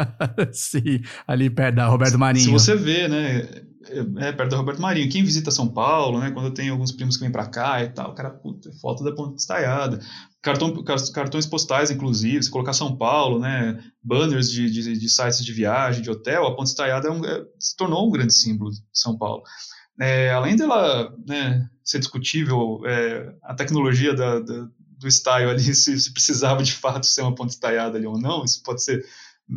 Sim, ali perto da Roberto Marinho. Se você vê, né? É, é, perto da Roberto Marinho. Quem visita São Paulo, né? Quando tenho alguns primos que vêm para cá e tal, o cara, puta, foto da Ponte Estaiada. Cartão, cartões postais, inclusive, se colocar São Paulo, né? Banners de, de, de sites de viagem, de hotel, a Ponte Estaiada é um, é, se tornou um grande símbolo de São Paulo. É, além dela né, ser discutível, é, a tecnologia da, da, do style ali, se, se, precisava de fato ser uma ponte estaiada ali ou não, isso pode ser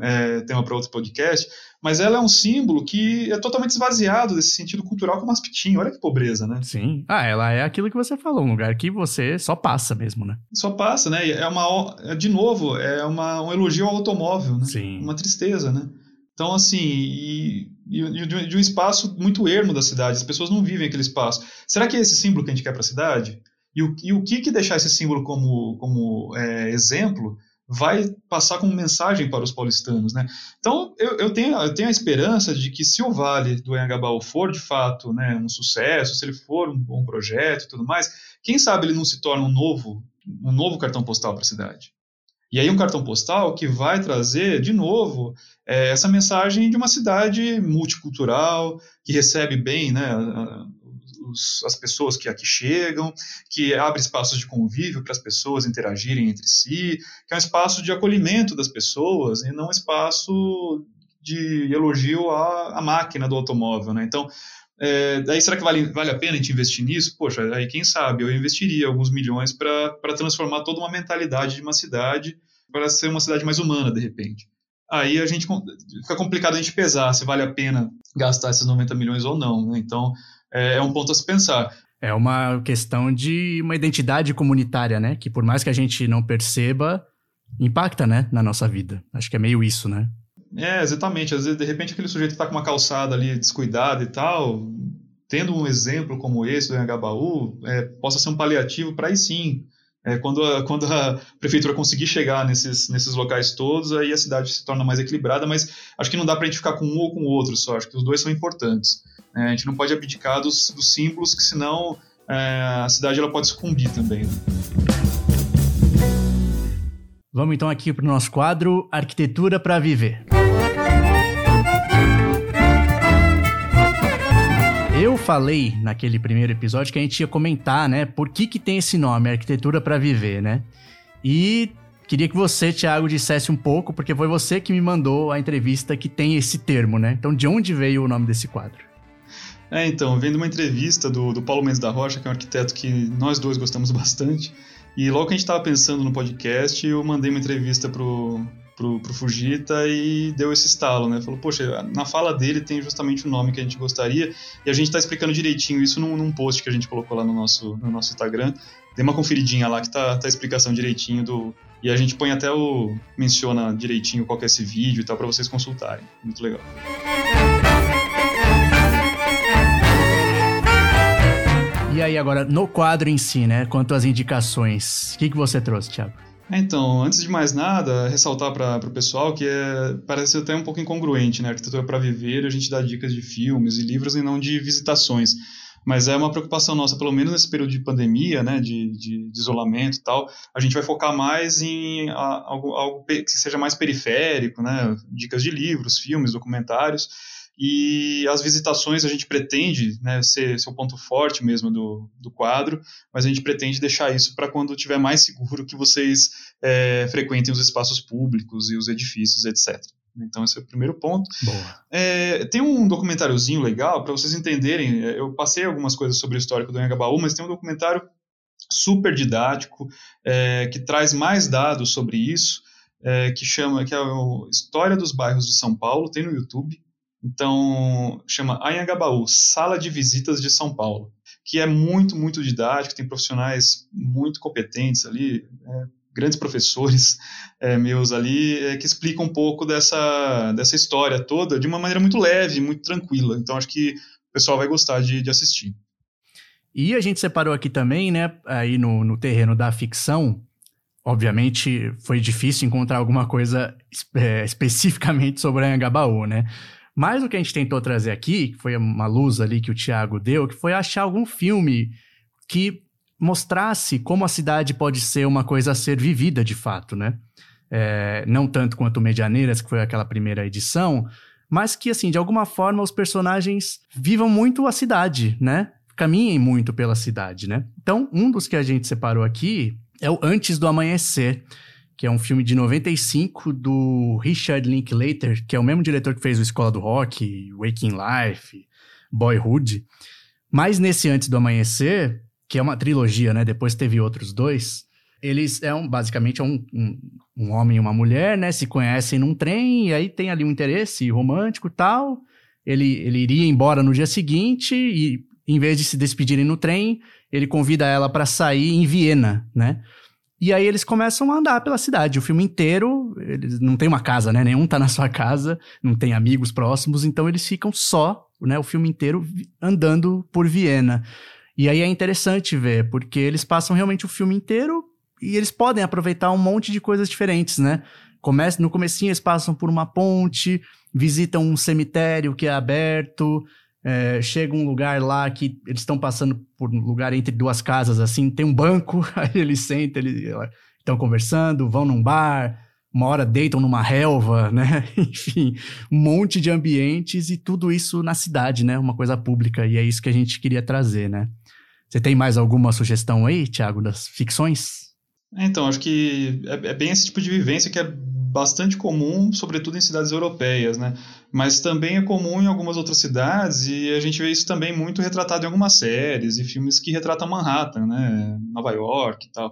é, tema para outro podcast, mas ela é um símbolo que é totalmente esvaziado desse sentido cultural como Aspitinho. Olha que pobreza, né? Sim. Ah, ela é aquilo que você falou, um lugar que você só passa mesmo, né? Só passa, né? É uma, é, de novo, é uma, um elogio ao automóvel, né? Sim. Uma tristeza, né? Então, assim, e, e de, de um espaço muito ermo da cidade, as pessoas não vivem aquele espaço. Será que é esse símbolo que a gente quer para a cidade? E o, e o que, que deixar esse símbolo como, como é, exemplo vai passar como mensagem para os paulistanos, né? Então, eu, eu, tenho, eu tenho a esperança de que se o Vale do Anhangabaú for, de fato, né, um sucesso, se ele for um bom projeto e tudo mais, quem sabe ele não se torna um novo, um novo cartão postal para a cidade. E aí um cartão postal que vai trazer, de novo, é, essa mensagem de uma cidade multicultural, que recebe bem né, os, as pessoas que aqui chegam, que abre espaços de convívio para as pessoas interagirem entre si, que é um espaço de acolhimento das pessoas e não um espaço de elogio à, à máquina do automóvel, né? Então, é, daí será que vale, vale a pena a gente investir nisso? Poxa, aí quem sabe, eu investiria alguns milhões para transformar toda uma mentalidade de uma cidade para ser uma cidade mais humana, de repente. Aí a gente fica complicado a gente pesar se vale a pena gastar esses 90 milhões ou não, né? Então, é, é um ponto a se pensar. É uma questão de uma identidade comunitária, né? Que por mais que a gente não perceba, impacta, né, na nossa vida. Acho que é meio isso, né? É, exatamente. Às vezes, de repente, aquele sujeito está com uma calçada ali descuidada e tal, tendo um exemplo como esse do Anhangabaú, é, possa ser um paliativo para aí sim. É, quando, a, quando a prefeitura conseguir chegar nesses, nesses locais todos, aí a cidade se torna mais equilibrada, mas acho que não dá para a gente ficar com um ou com o outro só, acho que os dois são importantes. É, a gente não pode abdicar dos, dos símbolos, que senão é, a cidade ela pode sucumbir também. Né? Vamos então aqui para o nosso quadro Arquitetura para Viver. Eu falei naquele primeiro episódio que a gente ia comentar, né, por que que tem esse nome, Arquitetura para Viver, né? E queria que você, Thiago, dissesse um pouco, porque foi você que me mandou a entrevista que tem esse termo, né? Então, de onde veio o nome desse quadro? É, então, vendo uma entrevista do, do Paulo Mendes da Rocha, que é um arquiteto que nós dois gostamos bastante, e logo que a gente estava pensando no podcast, eu mandei uma entrevista pro, pro, pro Fujita e deu esse estalo, né? Falou, poxa, na fala dele tem justamente o nome que a gente gostaria, e a gente está explicando direitinho isso num, num, post que a gente colocou lá no nosso, no nosso Instagram. Dê uma conferidinha lá que tá, tá a explicação direitinho do. E a gente põe até o. menciona direitinho qual é esse vídeo e tal, para vocês consultarem. Muito legal. E aí, agora, no quadro em si, né? Quanto às indicações, o que, que você trouxe, Thiago? Então, antes de mais nada, ressaltar para o pessoal que é, parece até um pouco incongruente, né? Arquitetura para viver, a gente dá dicas de filmes e livros e não de visitações. Mas é uma preocupação nossa, pelo menos nesse período de pandemia, né, de, de, de isolamento e tal, a gente vai focar mais em algo, algo que seja mais periférico, né? Dicas de livros, filmes, documentários e as visitações a gente pretende né, ser, ser o ponto forte mesmo do, do quadro, mas a gente pretende deixar isso para quando tiver mais seguro que vocês é, frequentem os espaços públicos e os edifícios, etc. Então, esse é o primeiro ponto. É, tem um documentáriozinho legal para vocês entenderem. É, eu passei algumas coisas sobre o histórico do Anhangabaú, mas tem um documentário super didático é, que traz mais dados sobre isso, é, que chama que é a História dos Bairros de São Paulo. Tem no YouTube. Então, chama Anhangabaú, Sala de Visitas de São Paulo, que é muito, muito didático, tem profissionais muito competentes ali, é, grandes professores é, meus ali, é, que explicam um pouco dessa, dessa história toda de uma maneira muito leve, muito tranquila. Então, acho que o pessoal vai gostar de, de assistir. E a gente separou aqui também, né, aí no, no terreno da ficção, obviamente foi difícil encontrar alguma coisa é, especificamente sobre Anhangabaú, né? Mas o que a gente tentou trazer aqui, que foi uma luz ali que o Thiago deu, que foi achar algum filme que mostrasse como a cidade pode ser uma coisa a ser vivida de fato, né? É, não tanto quanto Medianeiras, que foi aquela primeira edição, mas que, assim, de alguma forma os personagens vivam muito a cidade, né? Caminhem muito pela cidade, né? Então, um dos que a gente separou aqui é o Antes do Amanhecer, que é um filme de 95 do Richard Linklater, que é o mesmo diretor que fez o Escola do Rock, Waking Life, Boyhood. Mas nesse Antes do Amanhecer, que é uma trilogia, né? Depois teve outros dois. Eles é um, basicamente é um, um, um homem e uma mulher, né? Se conhecem num trem e aí tem ali um interesse romântico e tal. Ele, ele iria embora no dia seguinte e, em vez de se despedirem no trem, ele convida ela para sair em Viena, né? E aí eles começam a andar pela cidade. O filme inteiro, eles não tem uma casa, né? Nenhum tá na sua casa, não tem amigos próximos, então eles ficam só, né? O filme inteiro andando por Viena. E aí é interessante ver, porque eles passam realmente o filme inteiro e eles podem aproveitar um monte de coisas diferentes, né? Comece, no comecinho eles passam por uma ponte, visitam um cemitério que é aberto, é, chega um lugar lá que eles estão passando por um lugar entre duas casas, assim, tem um banco, aí eles sentam, eles estão conversando, vão num bar, uma hora deitam numa relva, né? Enfim, um monte de ambientes e tudo isso na cidade, né? Uma coisa pública, e é isso que a gente queria trazer, né? Você tem mais alguma sugestão aí, Thiago, das ficções? Então, acho que é, é, bem esse tipo de vivência que é bastante comum, sobretudo em cidades europeias, né? Mas também é comum em algumas outras cidades e a gente vê isso também muito retratado em algumas séries e filmes que retratam Manhattan, né? Nova York e tal.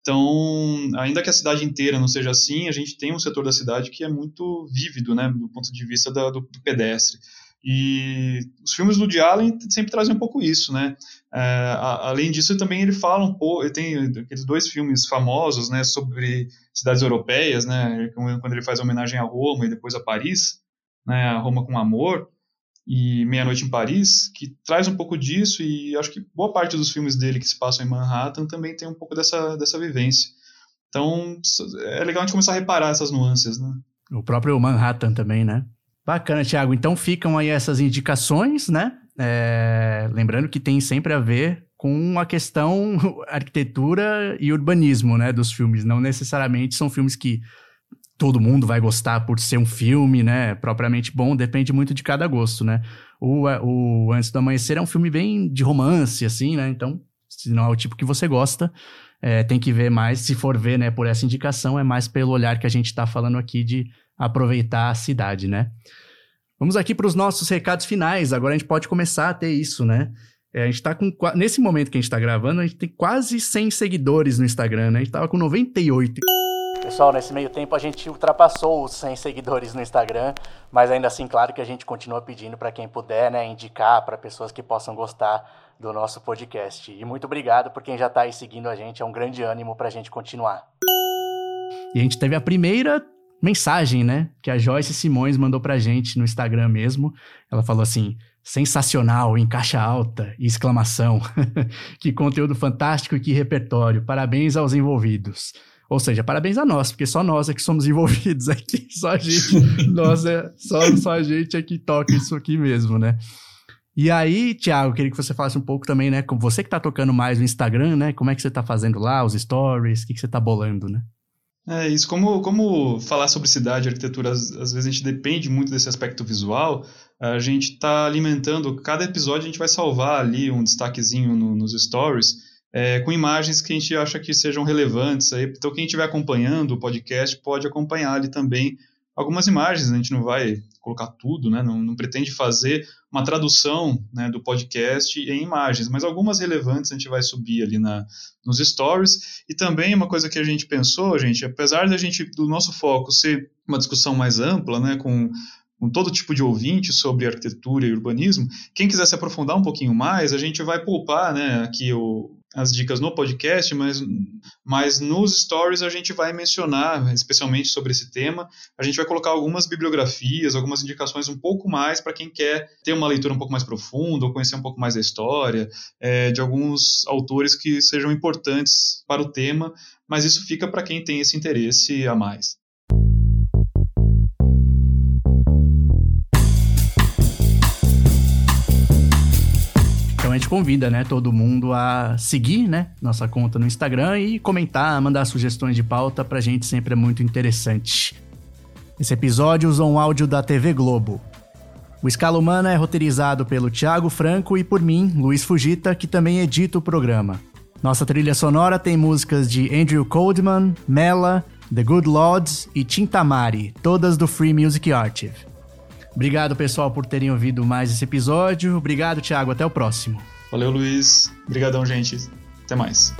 Então, ainda que a cidade inteira não seja assim, a gente tem um setor da cidade que é muito vívido, né? Do ponto de vista do, do pedestre. E os filmes do Woody Allen sempre trazem um pouco isso, né? É, além disso, também ele fala um pouco, ele tem aqueles dois filmes famosos, né, sobre cidades europeias, né, quando ele faz homenagem a Roma e depois a Paris, né, a Roma com Amor e Meia Noite em Paris, que traz um pouco disso e acho que boa parte dos filmes dele que se passam em Manhattan também tem um pouco dessa, dessa vivência. Então, é legal a gente começar a reparar essas nuances, né? O próprio Manhattan também, né? Bacana, Thiago. Então ficam aí essas indicações, né? É... Lembrando que tem sempre a ver com a questão arquitetura e urbanismo, né, dos filmes. Não necessariamente são filmes que todo mundo vai gostar por ser um filme, né, propriamente bom, depende muito de cada gosto, né. O, o Antes do Amanhecer é um filme bem de romance, assim, né, então, se não é o tipo que você gosta, é, tem que ver mais, se for ver, né, por essa indicação, é mais pelo olhar que a gente está falando aqui de aproveitar a cidade, né? Vamos aqui para os nossos recados finais. Agora a gente pode começar a ter isso, né? É, a gente tá com. Nesse momento que a gente está gravando, a gente tem quase 100 seguidores no Instagram, né? A gente tava com 98. Pessoal, nesse meio tempo a gente ultrapassou os 100 seguidores no Instagram, mas ainda assim, claro que a gente continua pedindo para quem puder, né, indicar para pessoas que possam gostar do nosso podcast. E muito obrigado por quem já está aí seguindo a gente, é um grande ânimo para a gente continuar. E a gente teve a primeira mensagem, né? Que a Joyce Simões mandou pra gente no Instagram mesmo. Ela falou assim: sensacional, em caixa alta e exclamação. que conteúdo fantástico e que repertório. Parabéns aos envolvidos. Ou seja, parabéns a nós, porque só nós é que somos envolvidos aqui. Só a gente, nós é, só, só a gente é que toca isso aqui mesmo, né? E aí, Thiago, queria que você falasse um pouco também, né? Com você que tá tocando mais no Instagram, né? Como é que você tá fazendo lá, os stories, o que, que você tá bolando, né? É isso, como, como falar sobre cidade e arquitetura, às, às, vezes a gente depende muito desse aspecto visual, a gente está alimentando, cada episódio a gente vai salvar ali um destaquezinho no, nos stories, é, com imagens que a gente acha que sejam relevantes. Aí, então quem estiver acompanhando o podcast pode acompanhar ali também algumas imagens, a gente não vai colocar tudo, né? não, não pretende fazer uma tradução né, do podcast em imagens, mas algumas relevantes a gente vai subir ali na, nos stories. E também uma coisa que a gente pensou, gente, apesar da gente, do nosso foco ser uma discussão mais ampla, né, com com todo tipo de ouvinte sobre arquitetura e urbanismo. Quem quiser se aprofundar um pouquinho mais, a gente vai poupar né, aqui o, as dicas no podcast, mas, mas nos stories a gente vai mencionar, especialmente sobre esse tema, a gente vai colocar algumas bibliografias, algumas indicações um pouco mais para quem quer ter uma leitura um pouco mais profunda, ou conhecer um pouco mais da história, é, de alguns autores que sejam importantes para o tema, mas isso fica para quem tem esse interesse a mais. Gente convida, né, todo mundo a seguir, né, nossa conta no Instagram e comentar, mandar sugestões de pauta pra gente sempre é muito interessante. Esse episódio usou um áudio da TV Globo. O Escala Humana é roteirizado pelo Thiago Franco e por mim, Luiz Fugita, que também edita o programa. Nossa trilha sonora tem músicas de Andrew Coldman, Mela, The Good Lords e Tintamari, todas do Free Music Archive. Obrigado, pessoal, por terem ouvido mais esse episódio. Obrigado, Thiago. Até o próximo. Valeu, Luiz. Obrigadão, gente. Até mais.